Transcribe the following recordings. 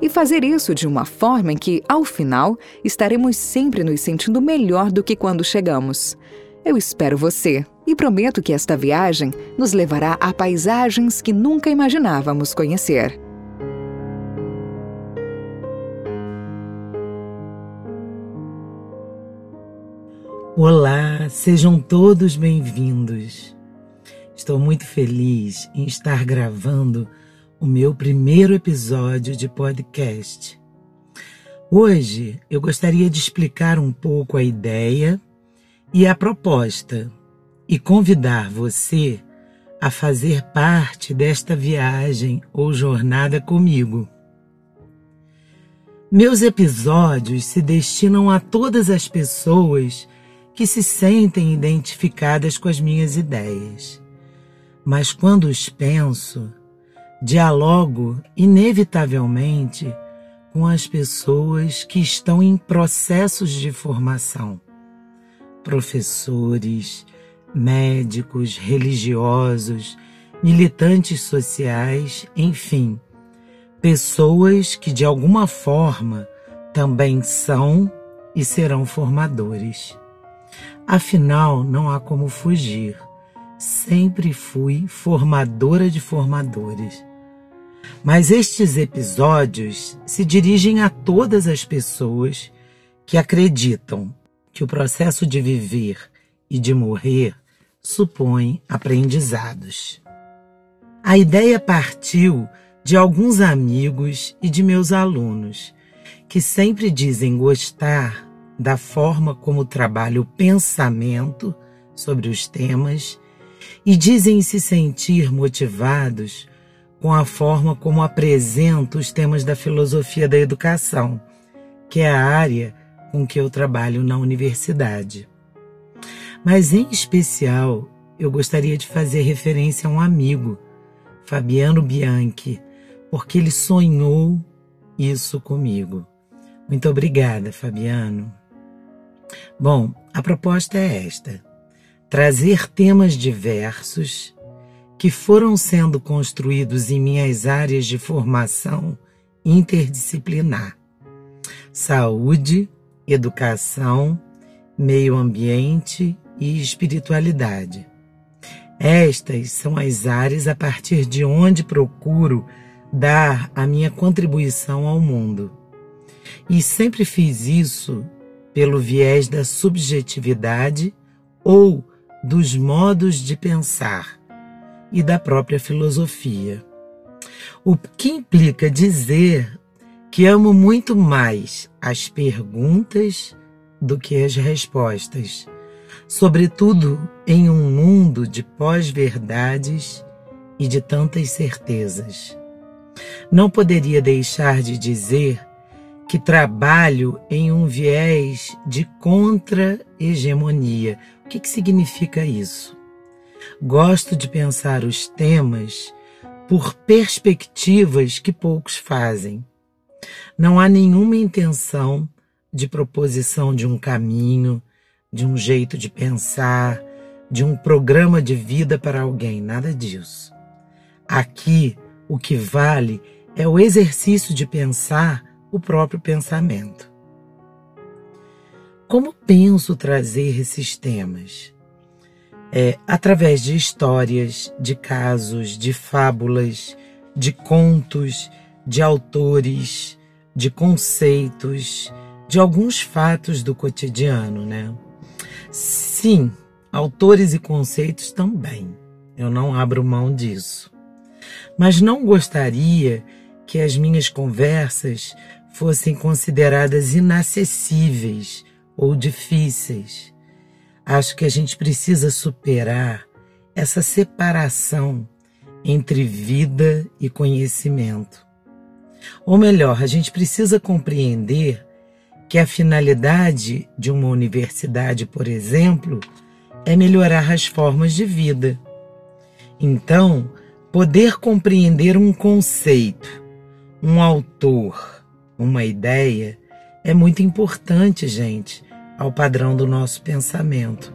e fazer isso de uma forma em que, ao final, estaremos sempre nos sentindo melhor do que quando chegamos. Eu espero você e prometo que esta viagem nos levará a paisagens que nunca imaginávamos conhecer. Olá, sejam todos bem-vindos. Estou muito feliz em estar gravando o meu primeiro episódio de podcast. Hoje eu gostaria de explicar um pouco a ideia e a proposta e convidar você a fazer parte desta viagem ou jornada comigo. Meus episódios se destinam a todas as pessoas que se sentem identificadas com as minhas ideias. Mas quando os penso, dialogo inevitavelmente com as pessoas que estão em processos de formação. Professores, médicos, religiosos, militantes sociais, enfim, pessoas que de alguma forma também são e serão formadores. Afinal, não há como fugir. Sempre fui formadora de formadores. Mas estes episódios se dirigem a todas as pessoas que acreditam que o processo de viver e de morrer supõe aprendizados. A ideia partiu de alguns amigos e de meus alunos, que sempre dizem gostar da forma como trabalho o pensamento sobre os temas e dizem se sentir motivados com a forma como apresento os temas da filosofia da educação, que é a área com que eu trabalho na universidade. Mas, em especial, eu gostaria de fazer referência a um amigo, Fabiano Bianchi, porque ele sonhou isso comigo. Muito obrigada, Fabiano. Bom, a proposta é esta: trazer temas diversos que foram sendo construídos em minhas áreas de formação interdisciplinar: saúde, educação, meio ambiente e espiritualidade. Estas são as áreas a partir de onde procuro dar a minha contribuição ao mundo. E sempre fiz isso pelo viés da subjetividade ou dos modos de pensar e da própria filosofia. O que implica dizer que amo muito mais as perguntas do que as respostas, sobretudo em um mundo de pós-verdades e de tantas certezas. Não poderia deixar de dizer que trabalho em um viés de contra-hegemonia. O que, que significa isso? Gosto de pensar os temas por perspectivas que poucos fazem. Não há nenhuma intenção de proposição de um caminho, de um jeito de pensar, de um programa de vida para alguém, nada disso. Aqui, o que vale é o exercício de pensar o próprio pensamento. Como penso trazer esses temas? É, através de histórias, de casos, de fábulas, de contos, de autores, de conceitos, de alguns fatos do cotidiano, né? Sim, autores e conceitos também. Eu não abro mão disso. Mas não gostaria que as minhas conversas fossem consideradas inacessíveis ou difíceis Acho que a gente precisa superar essa separação entre vida e conhecimento. Ou melhor, a gente precisa compreender que a finalidade de uma universidade, por exemplo, é melhorar as formas de vida. Então, poder compreender um conceito, um autor, uma ideia é muito importante, gente, ao padrão do nosso pensamento.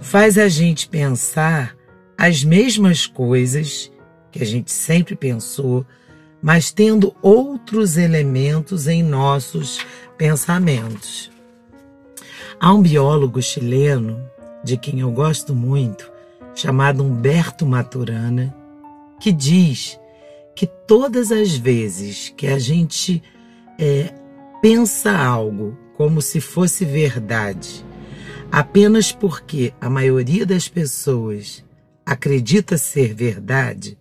Faz a gente pensar as mesmas coisas que a gente sempre pensou, mas tendo outros elementos em nossos pensamentos. Há um biólogo chileno, de quem eu gosto muito, chamado Humberto Maturana, que diz que todas as vezes que a gente é, pensa algo como se fosse verdade, apenas porque a maioria das pessoas acredita ser verdade,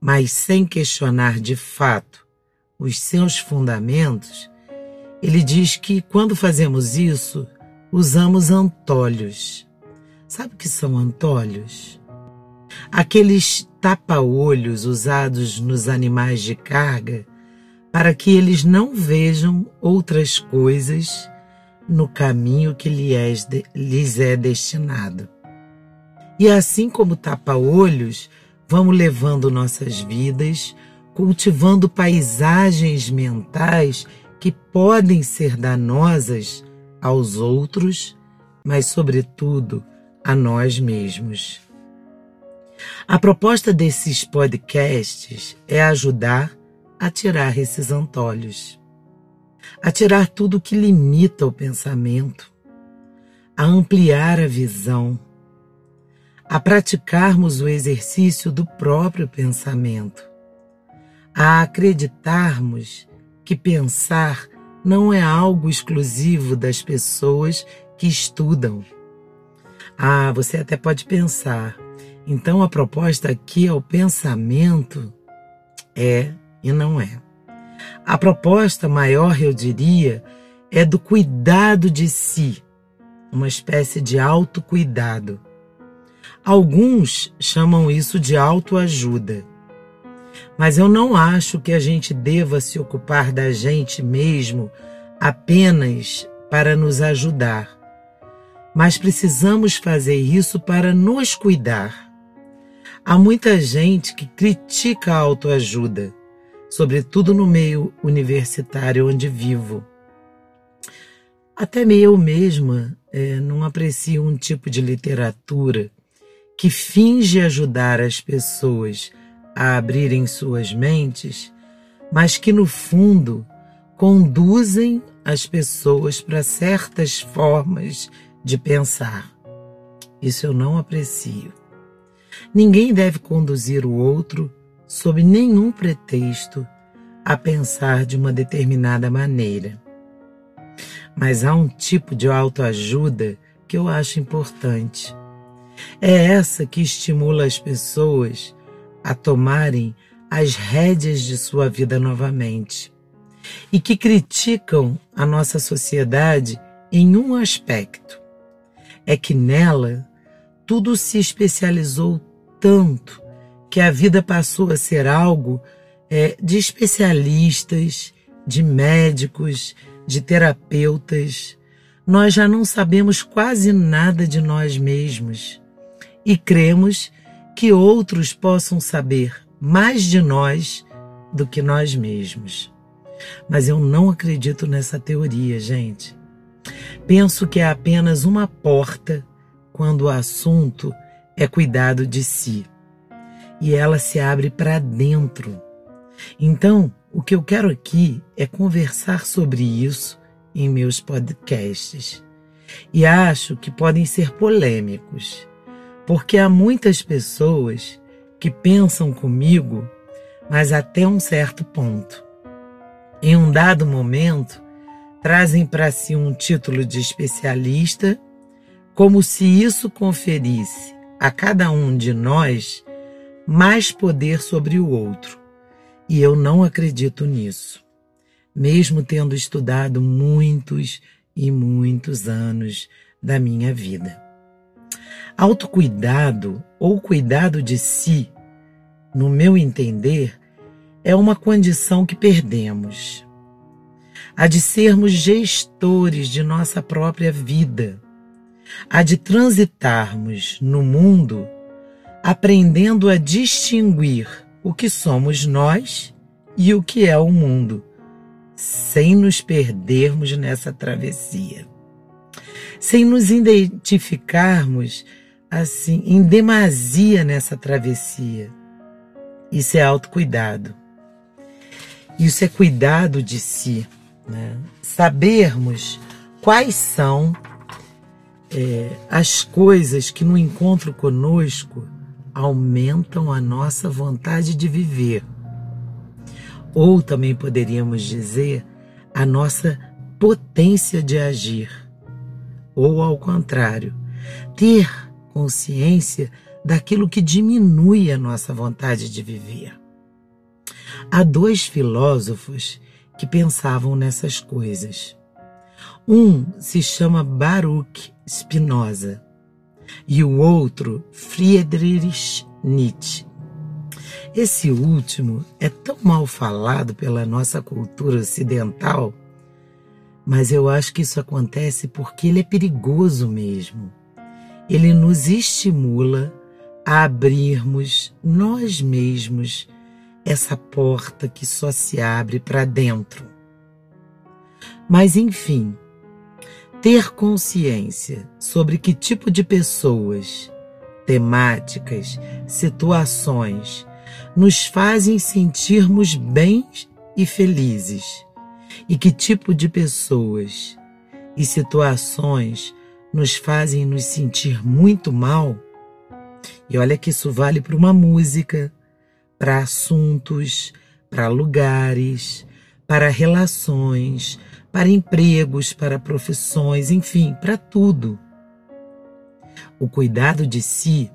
mas sem questionar de fato os seus fundamentos, ele diz que quando fazemos isso, usamos antolhos. Sabe o que são antolhos? Aqueles tapa-olhos usados nos animais de carga para que eles não vejam outras coisas no caminho que lhes é destinado. E assim como tapa-olhos, vamos levando nossas vidas, cultivando paisagens mentais que podem ser danosas aos outros, mas, sobretudo, a nós mesmos. A proposta desses podcasts é ajudar a tirar esses antolhos, a tirar tudo que limita o pensamento, a ampliar a visão, a praticarmos o exercício do próprio pensamento, a acreditarmos que pensar não é algo exclusivo das pessoas que estudam. Ah, você até pode pensar, então a proposta aqui é o pensamento? É e não é. A proposta maior, eu diria, é do cuidado de si, uma espécie de autocuidado. Alguns chamam isso de autoajuda. Mas eu não acho que a gente deva se ocupar da gente mesmo apenas para nos ajudar. Mas precisamos fazer isso para nos cuidar. Há muita gente que critica a autoajuda, sobretudo no meio universitário onde vivo. Até eu mesma é, não aprecio um tipo de literatura que finge ajudar as pessoas a abrirem suas mentes, mas que no fundo conduzem as pessoas para certas formas de pensar. Isso eu não aprecio. Ninguém deve conduzir o outro sob nenhum pretexto a pensar de uma determinada maneira. Mas há um tipo de autoajuda que eu acho importante. É essa que estimula as pessoas a tomarem as rédeas de sua vida novamente e que criticam a nossa sociedade em um aspecto: é que nela tudo se especializou tanto que a vida passou a ser algo é, de especialistas, de médicos, de terapeutas. Nós já não sabemos quase nada de nós mesmos e cremos que outros possam saber mais de nós do que nós mesmos. Mas eu não acredito nessa teoria, gente. Penso que é apenas uma porta quando o assunto é cuidado de si. E ela se abre para dentro. Então, o que eu quero aqui é conversar sobre isso em meus podcasts. E acho que podem ser polêmicos porque há muitas pessoas que pensam comigo, mas até um certo ponto. Em um dado momento, trazem para si um título de especialista, como se isso conferisse a cada um de nós mais poder sobre o outro. E eu não acredito nisso, mesmo tendo estudado muitos e muitos anos da minha vida. Autocuidado ou cuidado de si, no meu entender, é uma condição que perdemos. a de sermos gestores de nossa própria vida, a de transitarmos no mundo aprendendo a distinguir o que somos nós e o que é o mundo, sem nos perdermos nessa travessia, sem nos identificarmos assim em demasia nessa travessia. Isso é autocuidado. Isso é cuidado de si, né? Sabermos quais são é, as coisas que no encontro conosco aumentam a nossa vontade de viver. Ou também poderíamos dizer a nossa potência de agir. Ou ao contrário, ter consciência daquilo que diminui a nossa vontade de viver. Há dois filósofos que pensavam nessas coisas. Um se chama Baruch Spinoza e o outro Friedrich Nietzsche. Esse último é tão mal falado pela nossa cultura ocidental, mas eu acho que isso acontece porque ele é perigoso mesmo. Ele nos estimula a abrirmos nós mesmos essa porta que só se abre para dentro. Mas enfim, ter consciência sobre que tipo de pessoas, temáticas, situações nos fazem sentirmos bem e felizes e que tipo de pessoas e situações nos fazem nos sentir muito mal. E olha que isso vale para uma música, para assuntos, para lugares, para relações, para empregos, para profissões, enfim, para tudo. O cuidado de si,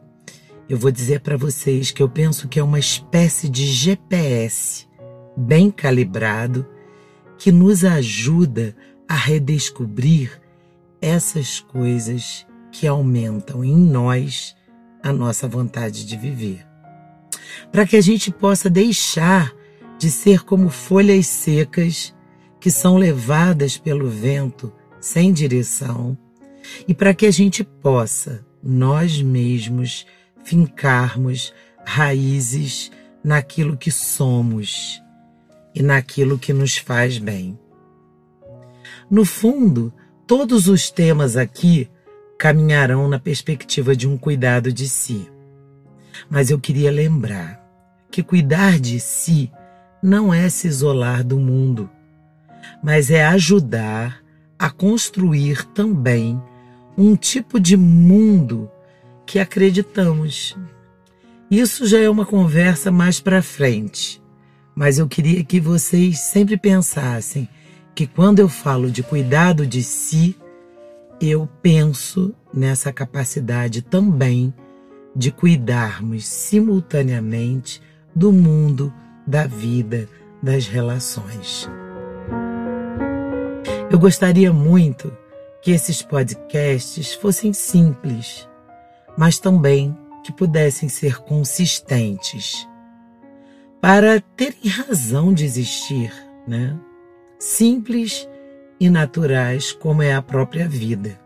eu vou dizer para vocês que eu penso que é uma espécie de GPS bem calibrado que nos ajuda a redescobrir essas coisas que aumentam em nós a nossa vontade de viver. Para que a gente possa deixar de ser como folhas secas que são levadas pelo vento sem direção e para que a gente possa, nós mesmos, fincarmos raízes naquilo que somos e naquilo que nos faz bem. No fundo, todos os temas aqui caminharão na perspectiva de um cuidado de si. Mas eu queria lembrar que cuidar de si não é se isolar do mundo, mas é ajudar a construir também um tipo de mundo que acreditamos. Isso já é uma conversa mais para frente, mas eu queria que vocês sempre pensassem que quando eu falo de cuidado de si, eu penso nessa capacidade também de cuidarmos simultaneamente do mundo, da vida, das relações. Eu gostaria muito que esses podcasts fossem simples, mas também que pudessem ser consistentes, para terem razão de existir, né? Simples e naturais como é a própria vida.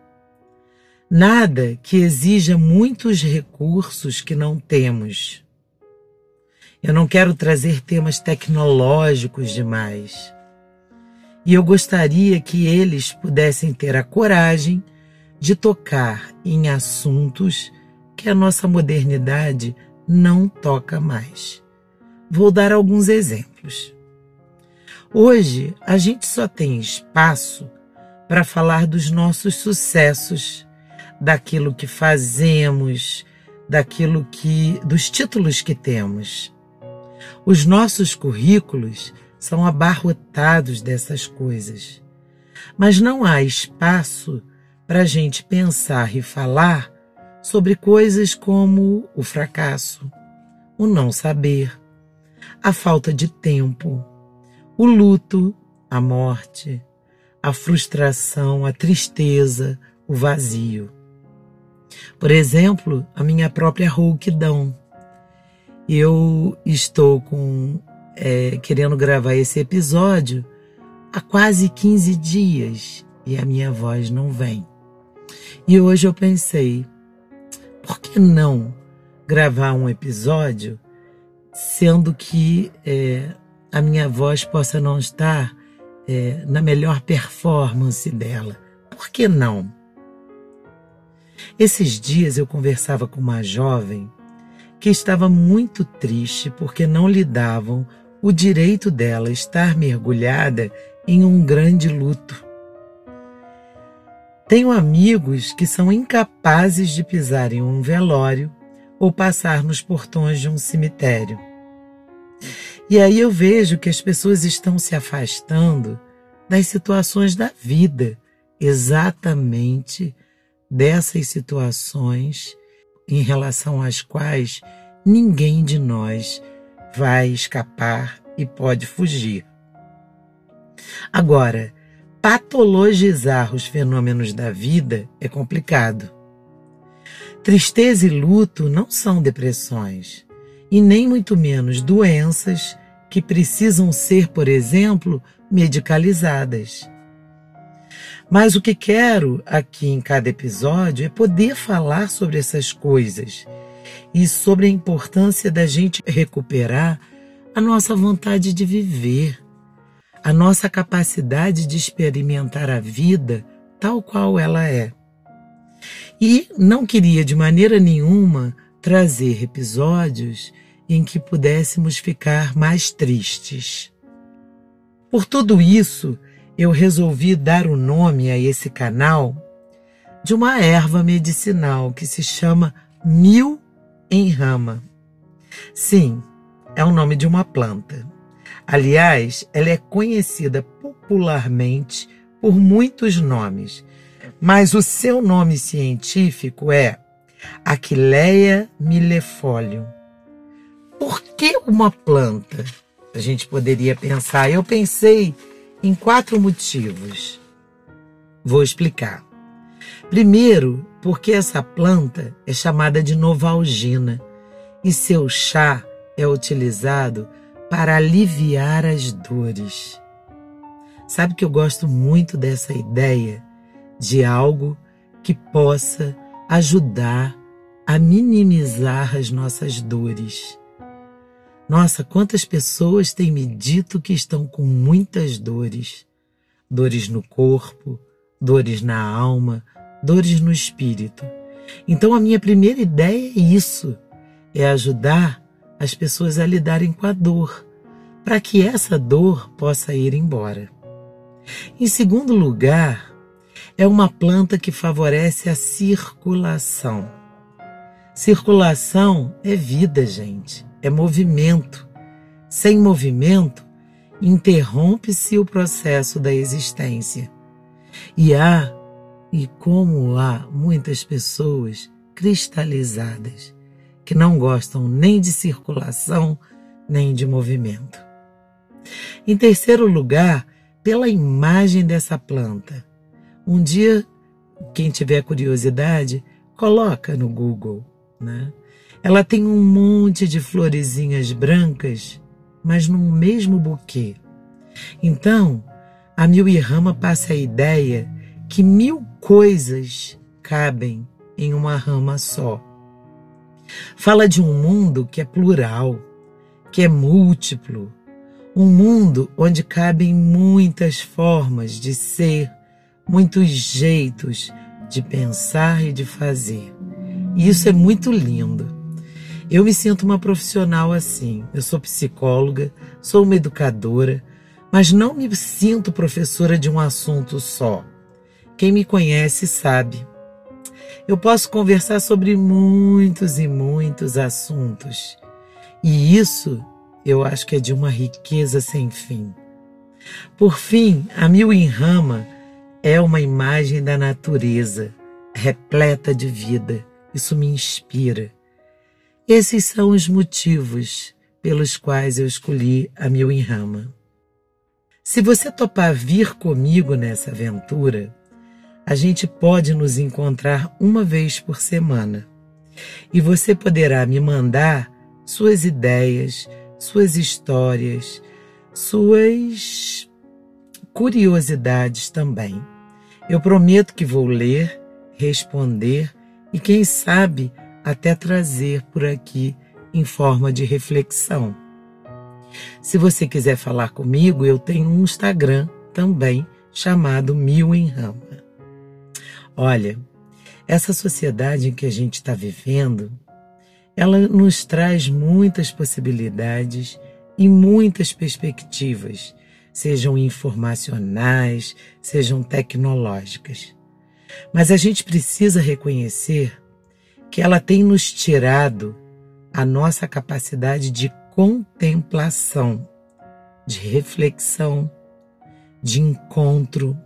Nada que exija muitos recursos que não temos. Eu não quero trazer temas tecnológicos demais e eu gostaria que eles pudessem ter a coragem de tocar em assuntos que a nossa modernidade não toca mais. Vou dar alguns exemplos. Hoje, a gente só tem espaço para falar dos nossos sucessos, daquilo que fazemos, daquilo que dos títulos que temos. Os nossos currículos são abarrotados dessas coisas. Mas não há espaço para a gente pensar e falar sobre coisas como o fracasso, o não saber, a falta de tempo, o luto, a morte, a frustração, a tristeza, o vazio. Por exemplo, a minha própria rouquidão. Eu estou com é, querendo gravar esse episódio há quase 15 dias e a minha voz não vem. E hoje eu pensei, por que não gravar um episódio sendo que é, a minha voz possa não estar é, na melhor performance dela? Por que não? Esses dias eu conversava com uma jovem que estava muito triste porque não lhe davam o direito dela estar mergulhada em um grande luto. Tenho amigos que são incapazes de pisar em um velório ou passar nos portões de um cemitério. E aí eu vejo que as pessoas estão se afastando das situações da vida, exatamente dessas situações em relação às quais ninguém de nós vai escapar e pode fugir. Agora, patologizar os fenômenos da vida é complicado. Tristeza e luto não são depressões, e nem muito menos doenças que precisam ser, por exemplo, medicalizadas. Mas o que quero aqui em cada episódio é poder falar sobre essas coisas e sobre a importância da gente recuperar a nossa vontade de viver, a nossa capacidade de experimentar a vida tal qual ela é. E não queria de maneira nenhuma trazer episódios em que pudéssemos ficar mais tristes. Por tudo isso, eu resolvi dar o nome a esse canal de uma erva medicinal que se chama mil em rama. Sim, é o nome de uma planta. Aliás, ela é conhecida popularmente por muitos nomes, mas o seu nome científico é Aquileia millefolium. Por que uma planta? A gente poderia pensar. Eu pensei em quatro motivos. Vou explicar. Primeiro, porque essa planta é chamada de novalgina e seu chá é utilizado para aliviar as dores. Sabe que eu gosto muito dessa ideia de algo que possa ajudar a minimizar as nossas dores. Nossa, quantas pessoas têm me dito que estão com muitas dores. Dores no corpo, dores na alma, dores no espírito. Então a minha primeira ideia é isso, é ajudar as pessoas a lidarem com a dor, para que essa dor possa ir embora. Em segundo lugar, é uma planta que favorece a circulação. Circulação é vida, gente é movimento. Sem movimento, interrompe-se o processo da existência. E há, e como há muitas pessoas cristalizadas que não gostam nem de circulação nem de movimento. Em terceiro lugar, pela imagem dessa planta. Um dia, quem tiver curiosidade, coloca no Google, né? Ela tem um monte de florezinhas brancas, mas num mesmo buquê. Então, a mil e rama passa a ideia que mil coisas cabem em uma rama só. Fala de um mundo que é plural, que é múltiplo, um mundo onde cabem muitas formas de ser, muitos jeitos de pensar e de fazer. E isso é muito lindo. Eu me sinto uma profissional assim. Eu sou psicóloga, sou uma educadora, mas não me sinto professora de um assunto só. Quem me conhece sabe. Eu posso conversar sobre muitos e muitos assuntos. E isso eu acho que é de uma riqueza sem fim. Por fim, a mil em rama é uma imagem da natureza, repleta de vida. Isso me inspira. Esses são os motivos pelos quais eu escolhi a Mil em Rama. Se você topar vir comigo nessa aventura, a gente pode nos encontrar uma vez por semana e você poderá me mandar suas ideias, suas histórias, suas curiosidades também. Eu prometo que vou ler, responder e, quem sabe, até trazer por aqui em forma de reflexão. Se você quiser falar comigo, eu tenho um Instagram também chamado Mil em Rama. Olha, essa sociedade em que a gente está vivendo, ela nos traz muitas possibilidades e muitas perspectivas, sejam informacionais, sejam tecnológicas. Mas a gente precisa reconhecer que ela tem nos tirado a nossa capacidade de contemplação, de reflexão, de encontro,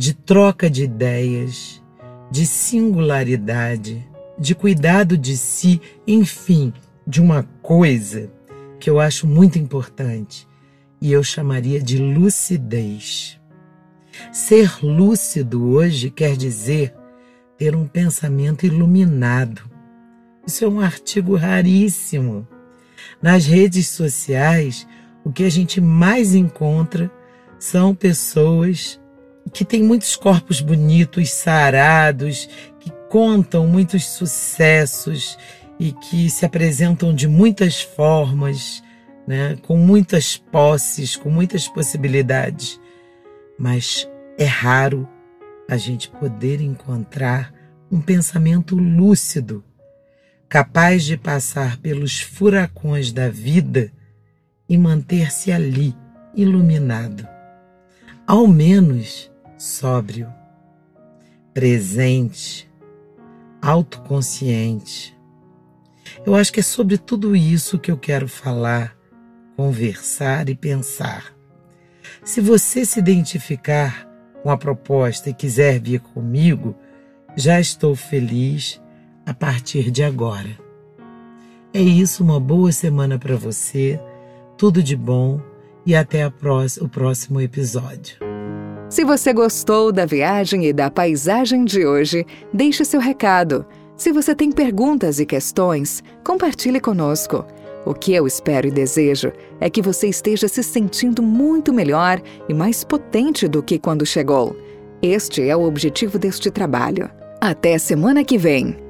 de troca de ideias, de singularidade, de cuidado de si, enfim, de uma coisa que eu acho muito importante e eu chamaria de lucidez. Ser lúcido hoje quer dizer ter um pensamento iluminado. Isso é um artigo raríssimo. Nas redes sociais, o que a gente mais encontra são pessoas que têm muitos corpos bonitos, sarados, que contam muitos sucessos e que se apresentam de muitas formas, né, com muitas posses, com muitas possibilidades. Mas é raro a gente poder encontrar um pensamento lúcido, capaz de passar pelos furacões da vida e manter-se ali, iluminado ao menos sóbrio, presente, autoconsciente. Eu acho que é sobre tudo isso que eu quero falar, conversar e pensar. Se você se identificar com a proposta e quiser vir comigo, já estou feliz a partir de agora. É isso, uma boa semana para você, tudo de bom e até o próximo episódio. Se você gostou da viagem e da paisagem de hoje, deixe seu recado. Se você tem perguntas e questões, compartilhe conosco. O que eu espero e desejo é que você esteja se sentindo muito melhor e mais potente do que quando chegou. Este é o objetivo deste trabalho. Até semana que vem!